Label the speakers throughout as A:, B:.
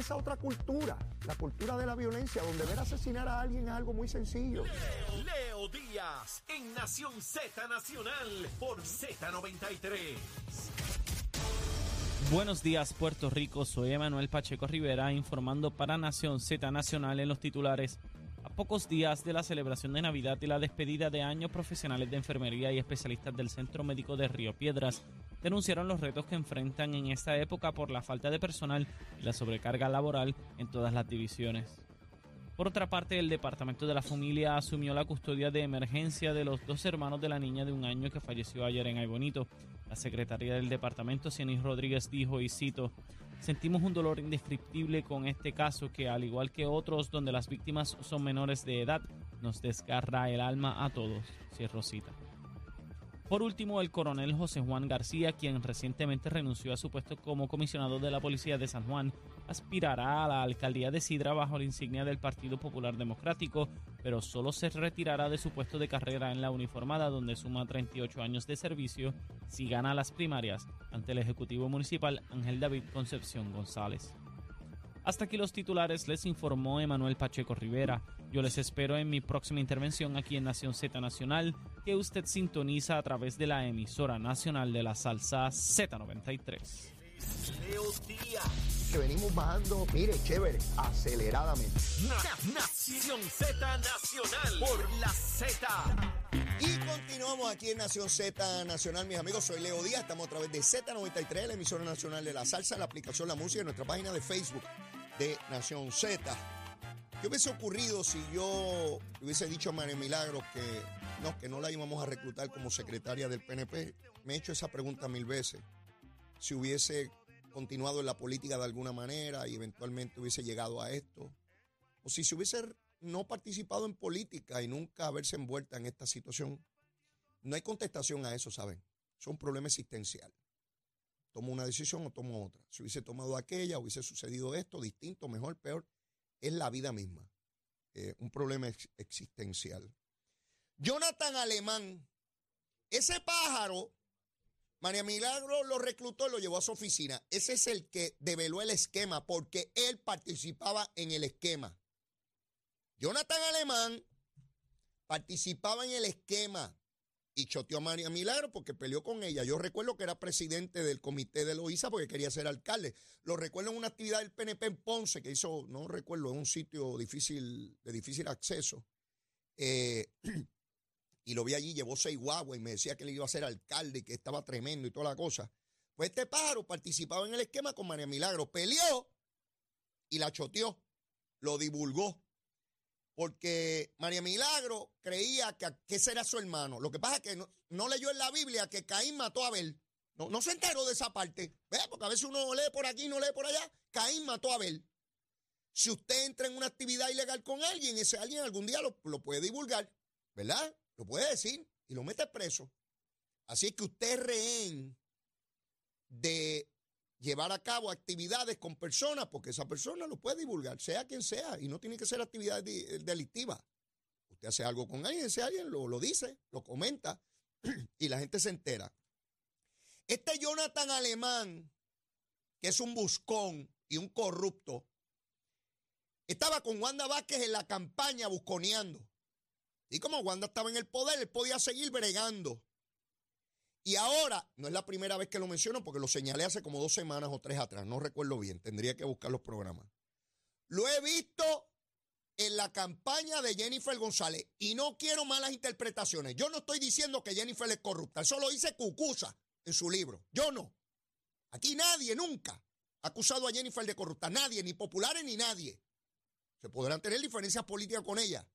A: esa otra cultura, la cultura de la violencia, donde ver asesinar a alguien es algo muy sencillo.
B: Leo, Leo Díaz en Nación Z Nacional por Z93.
C: Buenos días, Puerto Rico. Soy Emanuel Pacheco Rivera informando para Nación Z Nacional en los titulares. Pocos días de la celebración de Navidad y la despedida de años profesionales de enfermería y especialistas del Centro Médico de Río Piedras denunciaron los retos que enfrentan en esta época por la falta de personal y la sobrecarga laboral en todas las divisiones. Por otra parte, el Departamento de la Familia asumió la custodia de emergencia de los dos hermanos de la niña de un año que falleció ayer en Aybonito. La secretaria del departamento, Cianis Rodríguez, dijo, y cito, Sentimos un dolor indescriptible con este caso que, al igual que otros donde las víctimas son menores de edad, nos desgarra el alma a todos. Cierro cita. Por último, el coronel José Juan García, quien recientemente renunció a su puesto como comisionado de la Policía de San Juan, aspirará a la alcaldía de Sidra bajo la insignia del Partido Popular Democrático, pero solo se retirará de su puesto de carrera en la uniformada, donde suma 38 años de servicio, si gana las primarias ante el Ejecutivo Municipal Ángel David Concepción González. Hasta aquí los titulares, les informó Emanuel Pacheco Rivera. Yo les espero en mi próxima intervención aquí en Nación Z Nacional, que usted sintoniza a través de la emisora nacional de la salsa Z93.
A: Que venimos bajando, mire, chévere, aceleradamente.
B: Na- Nación Z Nacional por la Z.
D: Y continuamos aquí en Nación Z Nacional, mis amigos. Soy Leo Díaz. Estamos a través de Z93, la emisora nacional de la salsa, la aplicación La Música, en nuestra página de Facebook de Nación Z. ¿Qué hubiese ocurrido si yo hubiese dicho a María Milagros que no, que no la íbamos a reclutar como secretaria del PNP? Me he hecho esa pregunta mil veces. Si hubiese continuado en la política de alguna manera y eventualmente hubiese llegado a esto. O si se hubiese no participado en política y nunca haberse envuelta en esta situación. No hay contestación a eso, ¿saben? Es un problema existencial. Tomo una decisión o tomo otra. Si hubiese tomado aquella, hubiese sucedido esto, distinto, mejor, peor. Es la vida misma. Eh, un problema ex- existencial. Jonathan Alemán, ese pájaro, María Milagro lo reclutó y lo llevó a su oficina. Ese es el que develó el esquema porque él participaba en el esquema. Jonathan Alemán participaba en el esquema y choteó a María Milagro porque peleó con ella. Yo recuerdo que era presidente del comité de Loíza porque quería ser alcalde. Lo recuerdo en una actividad del PNP en Ponce que hizo, no recuerdo, en un sitio difícil, de difícil acceso. Eh, y lo vi allí, llevó seis guaguas y me decía que le iba a ser alcalde y que estaba tremendo y toda la cosa. Pues este pájaro participaba en el esquema con María Milagro, peleó y la choteó, lo divulgó porque María Milagro creía que, que ese era su hermano. Lo que pasa es que no, no leyó en la Biblia que Caín mató a Abel. No, no se enteró de esa parte. ¿Ve? Porque a veces uno lee por aquí y no lee por allá. Caín mató a Abel. Si usted entra en una actividad ilegal con alguien, ese alguien algún día lo, lo puede divulgar, ¿verdad? Lo puede decir y lo mete preso. Así que usted es rehén de llevar a cabo actividades con personas, porque esa persona lo puede divulgar, sea quien sea, y no tiene que ser actividad de- delictiva. Usted hace algo con alguien, ese alguien lo, lo dice, lo comenta, y la gente se entera. Este Jonathan Alemán, que es un buscón y un corrupto, estaba con Wanda Vázquez en la campaña busconeando. Y como Wanda estaba en el poder, él podía seguir bregando. Y ahora, no es la primera vez que lo menciono porque lo señalé hace como dos semanas o tres atrás, no recuerdo bien, tendría que buscar los programas. Lo he visto en la campaña de Jennifer González y no quiero malas interpretaciones. Yo no estoy diciendo que Jennifer es corrupta, eso lo dice Cucusa en su libro. Yo no. Aquí nadie nunca ha acusado a Jennifer de corrupta, nadie, ni populares ni nadie. Se podrán tener diferencias políticas con ella,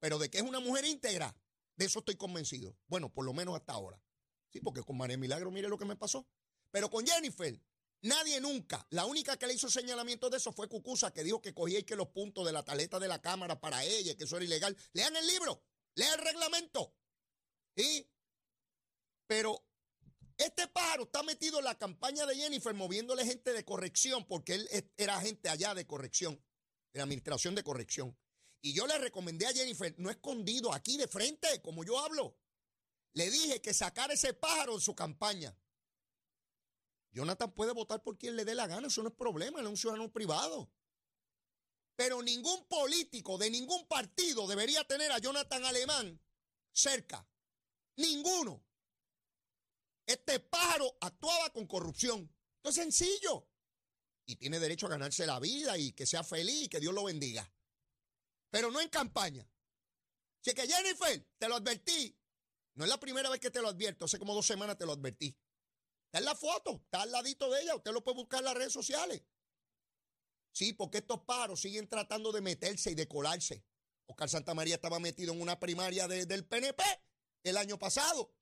D: pero de que es una mujer íntegra, de eso estoy convencido. Bueno, por lo menos hasta ahora. Sí, porque con María Milagro, mire lo que me pasó. Pero con Jennifer, nadie nunca. La única que le hizo señalamiento de eso fue Cucusa, que dijo que cogía y que los puntos de la taleta de la Cámara para ella, que eso era ilegal. Lean el libro, lean el reglamento. ¿Sí? Pero este pájaro está metido en la campaña de Jennifer moviéndole gente de corrección, porque él era agente allá de corrección, de la administración de corrección. Y yo le recomendé a Jennifer, no escondido, aquí de frente, como yo hablo. Le dije que sacara ese pájaro en su campaña. Jonathan puede votar por quien le dé la gana, eso no es problema, él es un ciudadano privado. Pero ningún político de ningún partido debería tener a Jonathan Alemán cerca. Ninguno. Este pájaro actuaba con corrupción. Esto es sencillo. Y tiene derecho a ganarse la vida y que sea feliz y que Dios lo bendiga. Pero no en campaña. Si que Jennifer, te lo advertí. No es la primera vez que te lo advierto. Hace como dos semanas te lo advertí. Está en la foto, está al ladito de ella. Usted lo puede buscar en las redes sociales. Sí, porque estos paros siguen tratando de meterse y de colarse. Oscar Santa María estaba metido en una primaria del PNP el año pasado.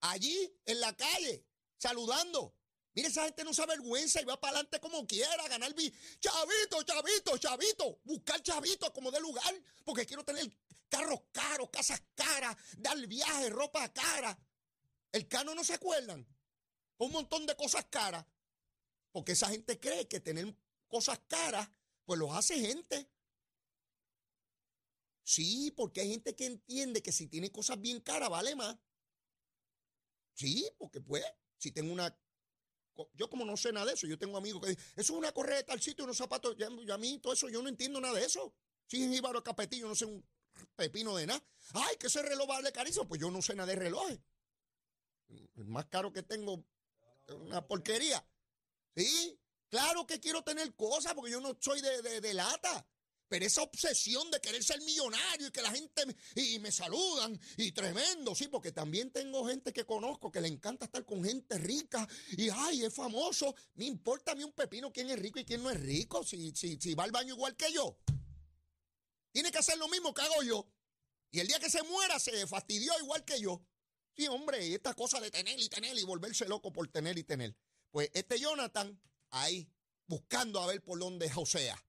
D: Allí, en la calle, saludando. Mire, esa gente no se vergüenza y va para adelante como quiera, ganar vi Chavito, chavito, chavito. Buscar chavito como de lugar. Porque quiero tener carros caros, casas caras, dar viaje, ropa cara. El cano no se acuerdan un montón de cosas caras, porque esa gente cree que tener cosas caras, pues los hace gente. Sí, porque hay gente que entiende que si tiene cosas bien caras vale más. Sí, porque pues, si tengo una... Yo como no sé nada de eso, yo tengo amigos que dicen, eso es una correa de tal sitio, unos zapatos, ya, a mí todo eso, yo no entiendo nada de eso. Si es Ibaro Capetillo, no sé un pepino de nada. Ay, que ese reloj vale carísimo, pues yo no sé nada de relojes. El más caro que tengo una porquería. Sí, claro que quiero tener cosas porque yo no soy de, lata. Pero esa obsesión de querer ser millonario y que la gente me, y, me saludan y tremendo, sí, porque también tengo gente que conozco que le encanta estar con gente rica y ay, es famoso. Me importa a mí un pepino quién es rico y quién no es rico, si, si, si va al baño igual que yo. Tiene que hacer lo mismo que hago yo. Y el día que se muera se fastidió igual que yo. Sí, hombre, y esta cosa de tener y tener y volverse loco por tener y tener. Pues este Jonathan, ahí, buscando a ver por dónde Josea.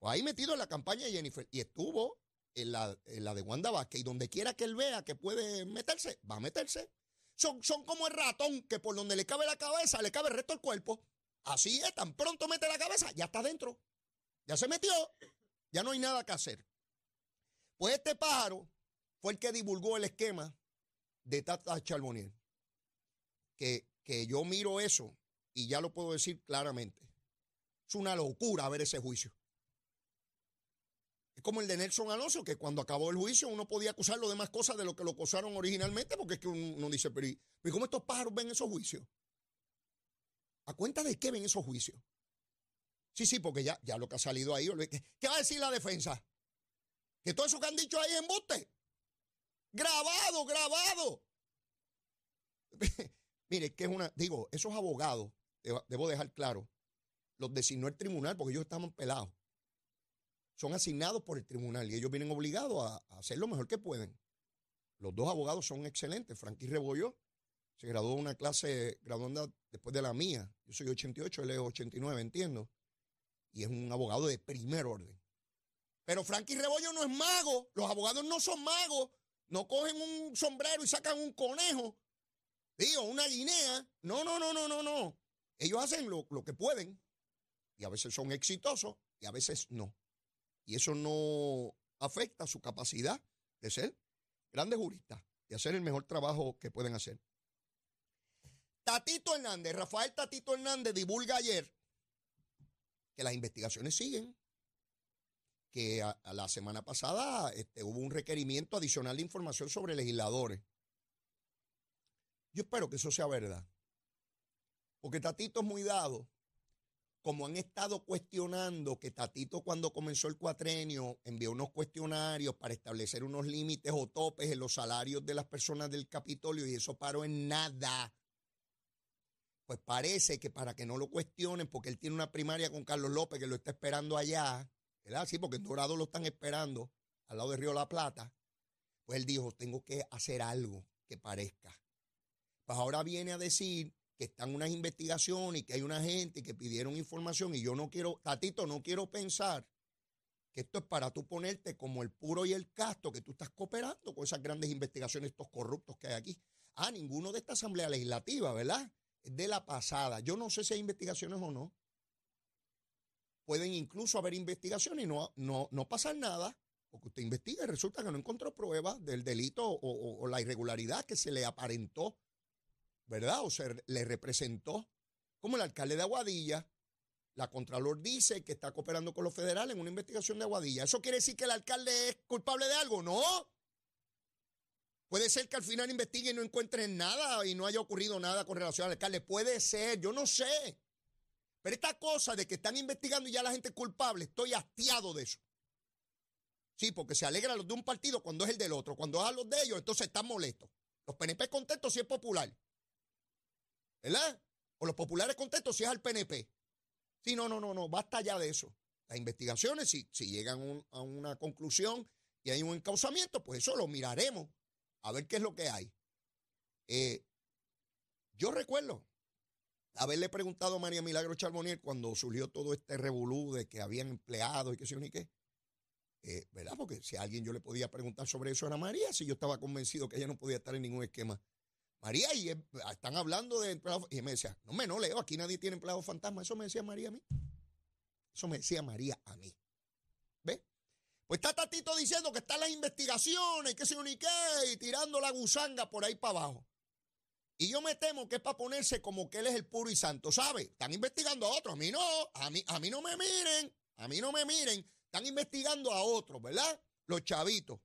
D: Pues ahí metido en la campaña de Jennifer. Y estuvo en la, de Wanda Vázquez. Y donde quiera que él vea que puede meterse, va a meterse. Son, son como el ratón que por donde le cabe la cabeza, le cabe el resto del cuerpo. Así es, tan pronto mete la cabeza, ya está dentro. Ya se metió. Ya no hay nada que hacer. Pues este pájaro fue el que divulgó el esquema de Tata Charbonnier, que, que yo miro eso y ya lo puedo decir claramente. Es una locura ver ese juicio. Es como el de Nelson Alonso, que cuando acabó el juicio uno podía acusarlo de más cosas de lo que lo acusaron originalmente, porque es que uno dice, pero ¿y cómo estos pájaros ven esos juicios? ¿A cuenta de qué ven esos juicios? Sí, sí, porque ya, ya lo que ha salido ahí, ¿qué va a decir la defensa? Que todo eso que han dicho ahí es embuste. Grabado, grabado. Mire, que es una, digo, esos abogados, debo dejar claro, los designó el tribunal porque ellos estaban pelados. Son asignados por el tribunal y ellos vienen obligados a, hacer lo mejor que pueden. Los dos abogados son excelentes. Frankie Rebollo se graduó de una clase graduanda después de la mía. Yo soy 88, él es 89, entiendo. Y es un abogado de primer orden. Pero Frankie Rebollo no es mago. Los abogados no son magos. No cogen un sombrero y sacan un conejo, digo, una guinea. No, no, no, no, no, no. Ellos hacen lo, que pueden y a veces son exitosos y a veces no. Y eso no afecta su capacidad de ser grandes juristas y hacer el mejor trabajo que pueden hacer. Tatito Hernández, Rafael Tatito Hernández divulga ayer que las investigaciones siguen que a, la semana pasada este, hubo un requerimiento adicional de información sobre legisladores. Yo espero que eso sea verdad. Porque Tatito es muy dado. Como han estado cuestionando que Tatito cuando comenzó el cuatrenio envió unos cuestionarios para establecer unos límites o topes en los salarios de las personas del Capitolio y eso paró en nada. Pues parece que para que no lo cuestionen, porque él tiene una primaria con Carlos López que lo está esperando allá, ¿verdad? Sí, porque en Dorado lo están esperando, al lado de Río La Plata. Pues él dijo, tengo que hacer algo que parezca. Pues ahora viene a decir que están unas investigaciones y que hay una gente que pidieron información y yo no quiero, Tatito, no quiero pensar que esto es para tú ponerte como el puro y el casto, que tú estás cooperando con esas grandes investigaciones, estos corruptos que hay aquí. Ah, ninguno de esta Asamblea Legislativa, ¿verdad? Es de la pasada. Yo no sé si hay investigaciones o no pueden incluso haber investigaciones y no, no, no pasar nada, porque usted investiga y resulta que no encontró pruebas del delito o, la irregularidad que se le aparentó, ¿verdad? O se le representó como el alcalde de Aguadilla. La Contralor dice que está cooperando con los federales en una investigación de Aguadilla. ¿Eso quiere decir que el alcalde es culpable de algo? No. Puede ser que al final investiguen y no encuentren nada y no haya ocurrido nada con relación al alcalde. Puede ser, yo no sé. Pero esta cosa de que están investigando y ya la gente es culpable, estoy hastiado de eso. Sí, porque se alegra los de un partido cuando es el del otro. Cuando es a los de ellos, entonces están molestos. Los PNP contentos si es popular. ¿Verdad? O los populares contentos si es al PNP. Sí, no, no, no, no, basta ya de eso. Las investigaciones, si, si llegan a una conclusión y hay un encauzamiento, pues eso lo miraremos a ver qué es lo que hay. Eh, yo recuerdo haberle preguntado a María Milagro Charbonier cuando surgió todo este revolú de que habían empleados y qué sé yo ni qué. Eh, ¿Verdad? Porque si a alguien yo le podía preguntar sobre eso era María, si yo estaba convencido que ella no podía estar en ningún esquema. María, y están hablando de empleados. Y me decía, no me no leo, aquí nadie tiene empleados fantasma. Eso me decía María a mí. Eso me decía María a mí. ¿Ves? Pues está Tatito diciendo que están las investigaciones, que se ni qué, y tirando la gusanga por ahí para abajo. Y yo me temo que es para ponerse como que él es el puro y santo, ¿sabe? Están investigando a otros, a mí no, a mí, a mí no me miren, a mí no me miren, están investigando a otros, ¿verdad? Los chavitos.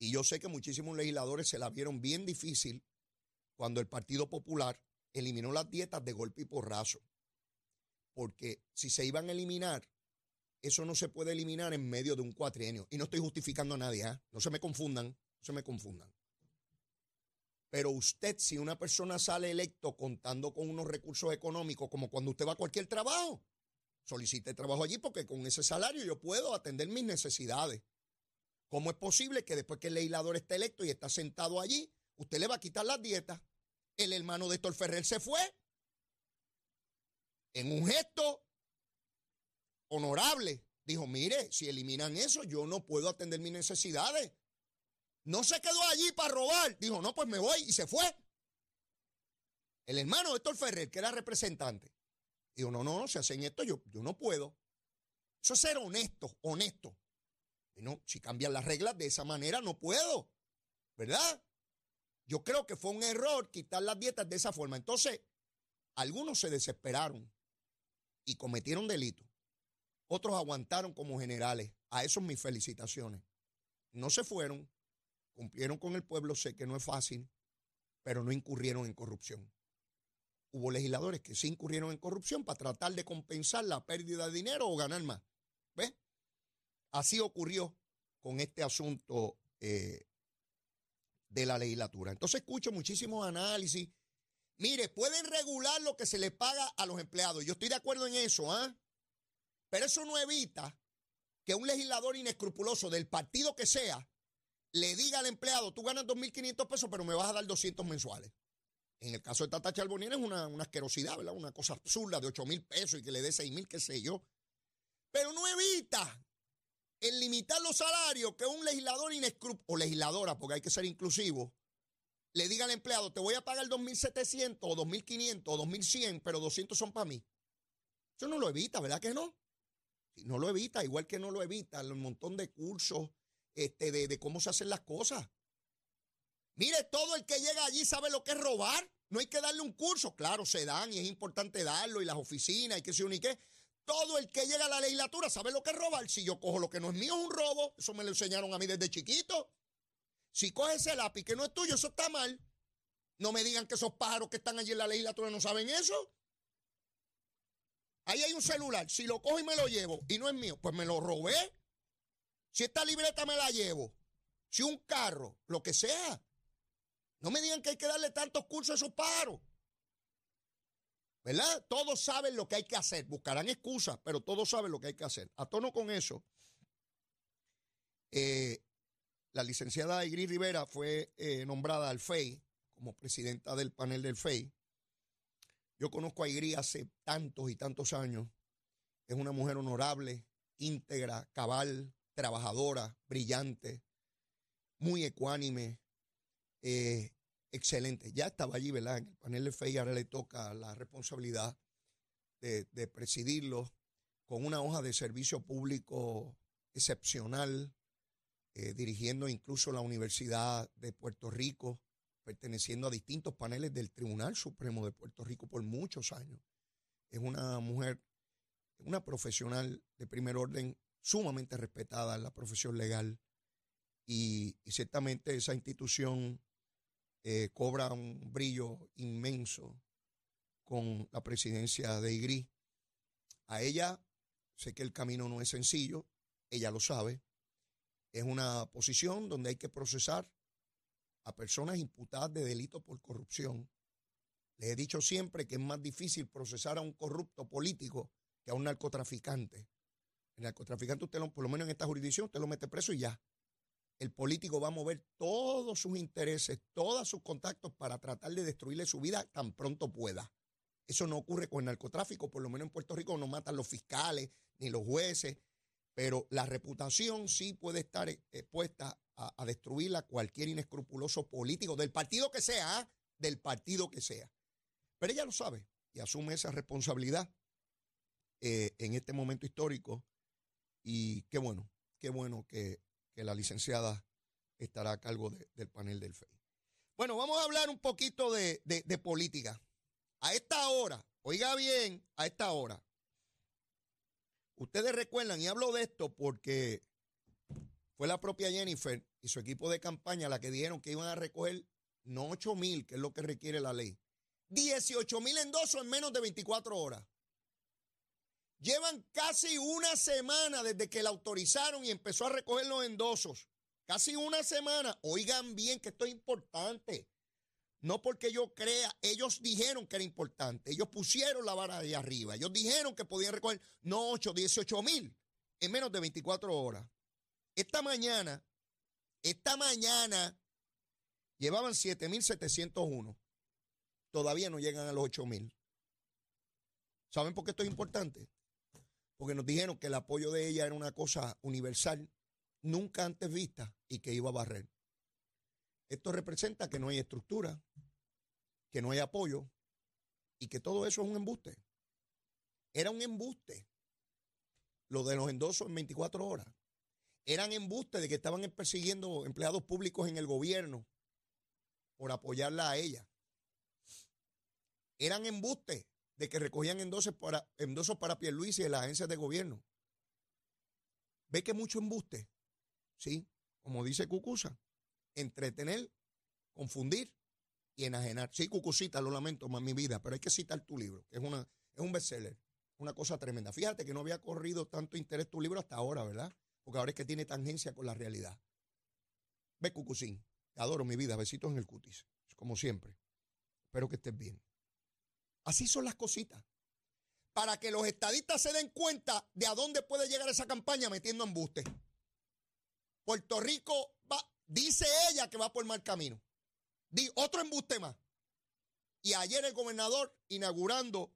D: Y yo sé que muchísimos legisladores se la vieron bien difícil cuando el Partido Popular eliminó las dietas de golpe y porrazo. Porque si se iban a eliminar, eso no se puede eliminar en medio de un cuatrienio. Y no estoy justificando a nadie, ¿eh? no se me confundan, no se me confundan. Pero usted, si una persona sale electo contando con unos recursos económicos, como cuando usted va a cualquier trabajo, solicite trabajo allí porque con ese salario yo puedo atender mis necesidades. ¿Cómo es posible que después que el legislador esté electo y está sentado allí, usted le va a quitar las dietas? El hermano de Héctor Ferrer se fue en un gesto honorable. Dijo, mire, si eliminan eso, yo no puedo atender mis necesidades. No se quedó allí para robar. Dijo, no, pues me voy y se fue. El hermano de Héctor Ferrer, que era representante, dijo, no, no, no, se hacen esto, yo, yo no puedo. Eso es ser honesto, honesto. Y no, si cambian las reglas de esa manera, no puedo. ¿Verdad? Yo creo que fue un error quitar las dietas de esa forma. Entonces, algunos se desesperaron y cometieron delitos. Otros aguantaron como generales. A esos mis felicitaciones. No se fueron, cumplieron con el pueblo, sé que no es fácil, pero no incurrieron en corrupción. Hubo legisladores que sí incurrieron en corrupción para tratar de compensar la pérdida de dinero o ganar más. ¿Ves? Así ocurrió con este asunto eh, de la legislatura. Entonces escucho muchísimos análisis. Mire, pueden regular lo que se les paga a los empleados. Yo estoy de acuerdo en eso, ¿ah? Pero eso no evita que un legislador inescrupuloso del partido que sea le diga al empleado, tú ganas 2.500 pesos, pero me vas a dar 200 mensuales. En el caso de Tata Charbonier es una, una asquerosidad, ¿verdad? Una cosa absurda de 8 mil pesos y que le dé 6 mil, qué sé yo. Pero no evita el limitar los salarios que un legislador inescrupuloso, o legisladora, porque hay que ser inclusivo, le diga al empleado, te voy a pagar 2.700 o 2.500 o 2.100, pero 200 son para mí. Eso no lo evita, ¿verdad que no? no lo evita, igual que no lo evita un montón de cursos este, de, cómo se hacen las cosas. Mire, todo el que llega allí sabe lo que es robar. No hay que darle un curso. Claro, se dan y es importante darlo y las oficinas y qué sé yo ni qué. Todo el que llega a la legislatura sabe lo que es robar. Si yo cojo lo que no es mío es un robo. Eso me lo enseñaron a mí desde chiquito. Si coges ese lápiz que no es tuyo, eso está mal. No me digan que esos pájaros que están allí en la legislatura no saben eso. Ahí hay un celular. Si lo cojo y me lo llevo y no es mío, pues me lo robé. Si esta libreta me la llevo, si un carro, lo que sea. No me digan que hay que darle tantos cursos a esos paros. ¿Verdad? Todos saben lo que hay que hacer. Buscarán excusas, pero todos saben lo que hay que hacer. A tono con eso, eh, la licenciada Igri Rivera fue eh, nombrada al FEI como presidenta del panel del FEI. Yo conozco a Igri hace tantos y tantos años. Es una mujer honorable, íntegra, cabal, trabajadora, brillante, muy ecuánime, eh, excelente. Ya estaba allí, ¿verdad? En el panel de fe y ahora le toca la responsabilidad de, presidirlo con una hoja de servicio público excepcional, eh, dirigiendo incluso la Universidad de Puerto Rico, perteneciendo a distintos paneles del Tribunal Supremo de Puerto Rico por muchos años. Es una mujer, una profesional de primer orden sumamente respetada en la profesión legal y, ciertamente esa institución eh, cobra un brillo inmenso con la presidencia de IGRI. A ella, sé que el camino no es sencillo, ella lo sabe. Es una posición donde hay que procesar a personas imputadas de delito por corrupción. Les he dicho siempre que es más difícil procesar a un corrupto político que a un narcotraficante. El narcotraficante, usted por lo menos en esta jurisdicción, usted lo mete preso y ya. El político va a mover todos sus intereses, todos sus contactos para tratar de destruirle su vida tan pronto pueda. Eso no ocurre con el narcotráfico, por lo menos en Puerto Rico no matan los fiscales ni los jueces, pero la reputación sí puede estar expuesta a, destruirla cualquier inescrupuloso político, del partido que sea, ¿ah? del partido que sea. Pero ella lo sabe y asume esa responsabilidad eh, en este momento histórico y qué bueno, qué bueno que, la licenciada estará a cargo del panel del FEI. Bueno, vamos a hablar un poquito de política. A esta hora, oiga bien, a esta hora, ustedes recuerdan, y hablo de esto porque fue la propia Jennifer y su equipo de campaña la que dijeron que iban a recoger no 8 mil, que es lo que requiere la ley, 18 mil endosos en menos de 24 horas. Llevan casi una semana desde que la autorizaron y empezó a recoger los endosos. Casi una semana. Oigan bien que esto es importante. No porque yo crea, ellos dijeron que era importante, ellos pusieron la vara de arriba, ellos dijeron que podían recoger no 8, 18 mil en menos de 24 horas. Esta mañana, esta mañana llevaban 7.701. Todavía no llegan a los 8.000. ¿Saben por qué esto es importante? Porque nos dijeron que el apoyo de ella era una cosa universal, nunca antes vista y que iba a barrer. Esto representa que no hay estructura, que no hay apoyo y que todo eso es un embuste. Era un embuste lo de los endosos en 24 horas. Eran embustes de que estaban persiguiendo empleados públicos en el gobierno por apoyarla a ella. Eran embustes de que recogían endosos para, endosos para Pierluisi y las agencias de gobierno. Ve que mucho embuste, ¿sí? Como dice Cucusa entretener, confundir y enajenar. Sí, Cucucita, lo lamento más mi vida, pero hay que citar tu libro, que es, una, es un bestseller, una cosa tremenda. Fíjate que no había corrido tanto interés tu libro hasta ahora, ¿verdad? Porque ahora es que tiene tangencia con la realidad. Ve, Cucucín, te adoro mi vida, besitos en el cutis, como siempre. Espero que estés bien. Así son las cositas. Para que los estadistas se den cuenta de a dónde puede llegar esa campaña metiendo embuste. Puerto Rico va, Dice ella que va por mal camino. Di otro embuste más. Y ayer el gobernador inaugurando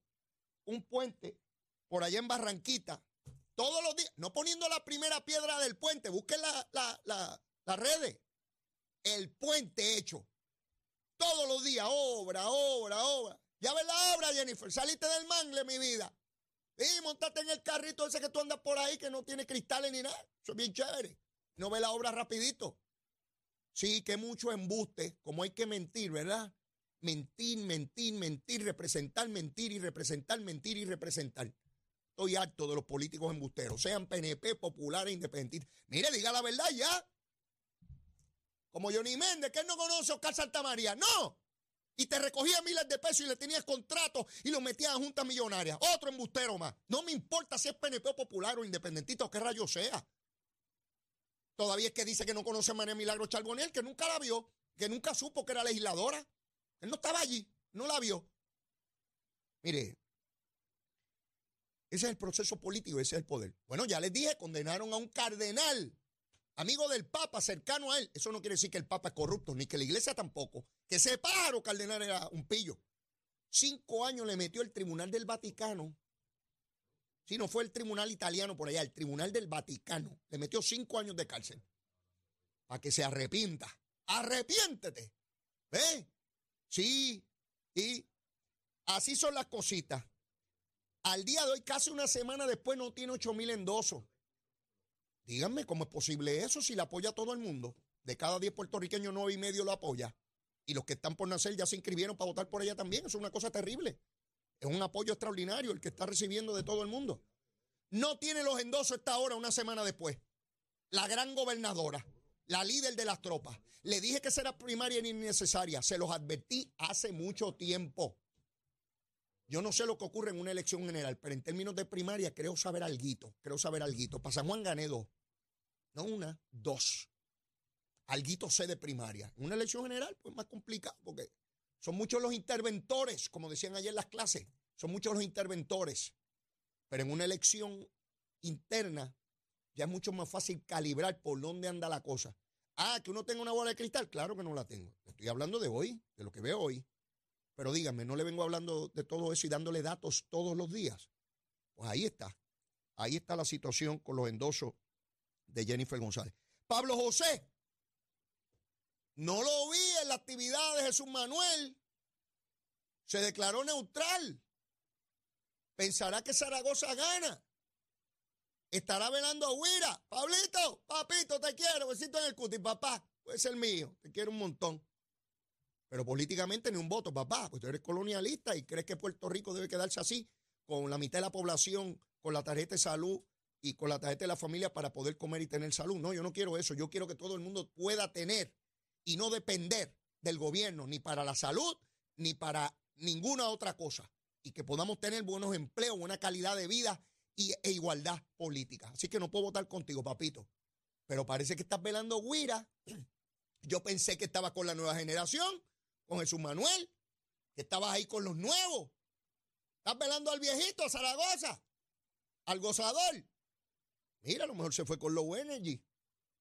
D: un puente por allá en Barranquita, todos los días, no poniendo la primera piedra del puente, busquen las la, redes. El puente hecho. Todos los días, obra, obra, obra. Ya ves la obra, Jennifer. Saliste del mangle, mi vida. Y montate en el carrito ese que tú andas por ahí que no tiene cristales ni nada. Eso es bien chévere. No ve la obra rapidito. Sí, que mucho embuste, como hay que mentir, ¿verdad? Mentir, mentir, mentir, representar, mentir y representar, mentir y representar. Estoy harto de los políticos embusteros, sean PNP, populares, independientes. Mire, diga la verdad ya. Como Johnny Méndez, que él no conoce a Oscar Santamaría. No. Y te recogía miles de pesos y le tenías contratos y lo metías a juntas millonarias. Otro embustero más. No me importa si es PNP popular o independentista o qué rayo sea. Todavía es que dice que no conoce a María Milagro Charbonel, que nunca la vio, que nunca supo que era legisladora. Él no estaba allí, no la vio. Mire, ese es el proceso político, ese es el poder. Bueno, ya les dije, condenaron a un cardenal, amigo del Papa, cercano a él. Eso no quiere decir que el Papa es corrupto, ni que la iglesia tampoco. Que ese pájaro cardenal era un pillo. Cinco años le metió el Tribunal del Vaticano si no fue el tribunal italiano por allá, el tribunal del Vaticano. Le metió cinco años de cárcel. Para que se arrepienta. Arrepiéntete. ¿Ve? Sí. Y así son las cositas. Al día de hoy, casi una semana después, no tiene ocho mil endosos. Díganme cómo es posible eso si le apoya todo el mundo. De cada diez puertorriqueños, nueve y medio lo apoya. Y los que están por nacer ya se inscribieron para votar por ella también. Es una cosa terrible. Es un apoyo extraordinario el que está recibiendo de todo el mundo. No tiene los endosos esta hora, una semana después. La gran gobernadora, la líder de las tropas. Le dije que será primaria innecesaria. Se los advertí hace mucho tiempo. Yo no sé lo que ocurre en una elección general, pero en términos de primaria creo saber algo. Creo saber algo. Para San Juan gané dos. No una, dos. Alguito sé de primaria. En una elección general, pues más complicado, porque son muchos los interventores, como decían ayer las clases. Son muchos los interventores. Pero en una elección interna, ya es mucho más fácil calibrar por dónde anda la cosa. Ah, que uno tenga una bola de cristal. Claro que no la tengo. Estoy hablando de hoy, de lo que veo hoy. Pero díganme, no le vengo hablando de todo eso y dándole datos todos los días. Pues ahí está. Ahí está la situación con los endosos de Jennifer González. Pablo José. No lo vi en la actividad de Jesús Manuel. Se declaró neutral. Pensará que Zaragoza gana. Estará velando a Huira. Pablito, papito, te quiero. Besito en el cuti, papá. Puede ser mío. Te quiero un montón. Pero políticamente ni un voto, papá. Pues tú eres colonialista y crees que Puerto Rico debe quedarse así, con la mitad de la población, con la tarjeta de salud y con la tarjeta de la familia para poder comer y tener salud. No, yo no quiero eso. Yo quiero que todo el mundo pueda tener y no depender del gobierno ni para la salud ni para ninguna otra cosa. Y que podamos tener buenos empleos, buena calidad de vida y, e igualdad política. Así que no puedo votar contigo, papito. Pero parece que estás velando Guira. Yo pensé que estaba con la nueva generación con Jesús Manuel, que estabas ahí con los nuevos. Estás velando al viejito, Zaragoza, al gozador. Mira, a lo mejor se fue con Low Energy.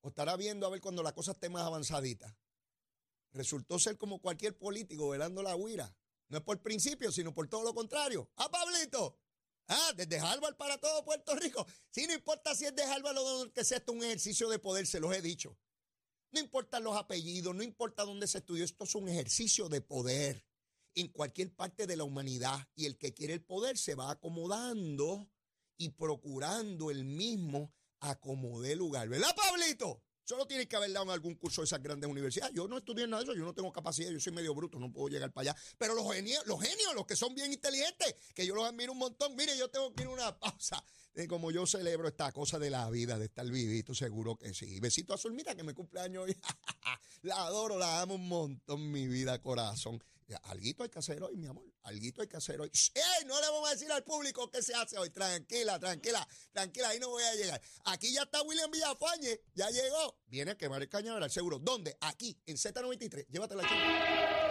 D: O estará viendo a ver cuando la cosa esté más avanzadita. Resultó ser como cualquier político velando la huira. No es por principio, sino por todo lo contrario. ¡Ah, Pablito! Ah, desde Harvard para todo Puerto Rico. Sí, no importa si es de Harvard o que sea esto un ejercicio de poder, se los he dicho. No importan los apellidos, no importa dónde se estudió, esto es un ejercicio de poder en cualquier parte de la humanidad y el que quiere el poder se va acomodando y procurando el mismo acomode lugar. ¿Verdad, Pablito? Solo tiene que haber dado en algún curso de esas grandes universidades. Yo no estudié nada de eso, yo no tengo capacidad, yo soy medio bruto, no puedo llegar para allá. Pero los genios, los genios, los que son bien inteligentes, que yo los admiro un montón, mire, yo tengo que ir a una pausa de como yo celebro esta cosa de la vida, de estar vivito, seguro que sí. Besito a Zulmita, que me cumpleaños hoy. la adoro, la amo un montón, mi vida, corazón. Alguito hay que hacer hoy, mi amor. Alguito hay que hacer hoy. ¡Ey! No le vamos a decir al público qué se hace hoy. Tranquila, tranquila, tranquila. Ahí no voy a llegar. Aquí ya está William Villafañe. Ya llegó. Viene a quemar el cañaveral, seguro. ¿Dónde? Aquí, en Z93. Llévatela, chica.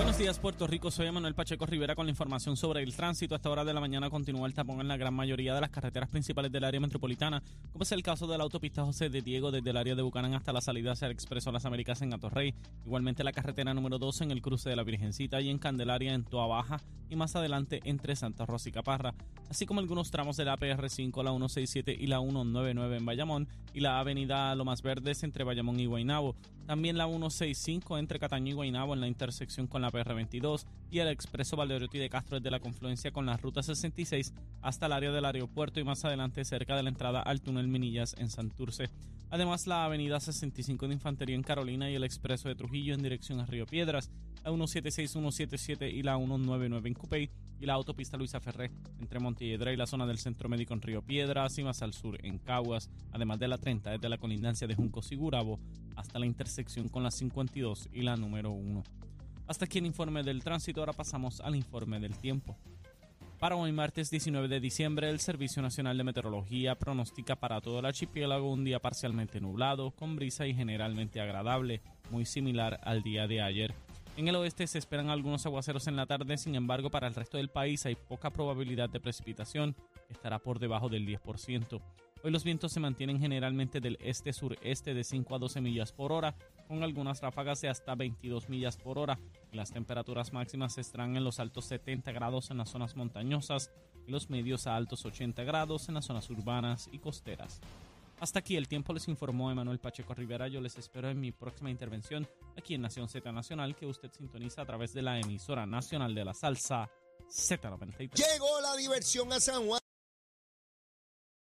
C: Buenos días, Puerto Rico. Soy Manuel Pacheco Rivera con la información sobre el tránsito. A esta hora de la mañana continúa el tapón en la gran mayoría de las carreteras principales del área metropolitana, como es el caso de la autopista José de Diego desde el área de Bucanán hasta la salida hacia el Expreso Las Américas en Atorrey. Igualmente la carretera número 12 en el cruce de la Virgencita y en Candelaria en Toa Baja y más adelante entre Santa Rosa y Caparra, así como algunos tramos de la PR5, la 167 y la 199 en Bayamón y la avenida Lomas Verdes entre Bayamón y Guaynabo. También la 165 entre Cataño y Guaynabo en la intersección con la PR22 y el expreso Valdeoriotti de Castro desde la confluencia con la ruta 66 hasta el área del aeropuerto y más adelante cerca de la entrada al túnel Minillas en Santurce. Además, la avenida 65 de Infantería en Carolina y el expreso de Trujillo en dirección a Río Piedras, la 176, 177 y la 199 en Cupey y la autopista Luisa Ferré entre Montelledra y la zona del Centro Médico en Río Piedras y más al sur en Caguas, además de la 30 desde la colindancia de Juncos y Gurabo hasta la intersección con la 52 y la número 1. Hasta aquí el informe del tránsito, ahora pasamos al informe del tiempo. Para hoy martes 19 de diciembre, el Servicio Nacional de Meteorología pronostica para todo el archipiélago un día parcialmente nublado, con brisa y generalmente agradable, muy similar al día de ayer. En el oeste se esperan algunos aguaceros en la tarde, sin embargo para el resto del país hay poca probabilidad de precipitación, estará por debajo del 10%. Hoy los vientos se mantienen generalmente del este-sureste de 5 a 12 millas por hora, con algunas ráfagas de hasta 22 millas por hora. Las temperaturas máximas estarán en los altos 70 grados en las zonas montañosas y los medios a altos 80 grados en las zonas urbanas y costeras. Hasta aquí el tiempo les informó Emanuel Pacheco Rivera. Yo les espero en mi próxima intervención aquí en Nación Z Nacional que usted sintoniza a través de la emisora nacional de la salsa Z93.
D: Llegó la diversión a San Juan.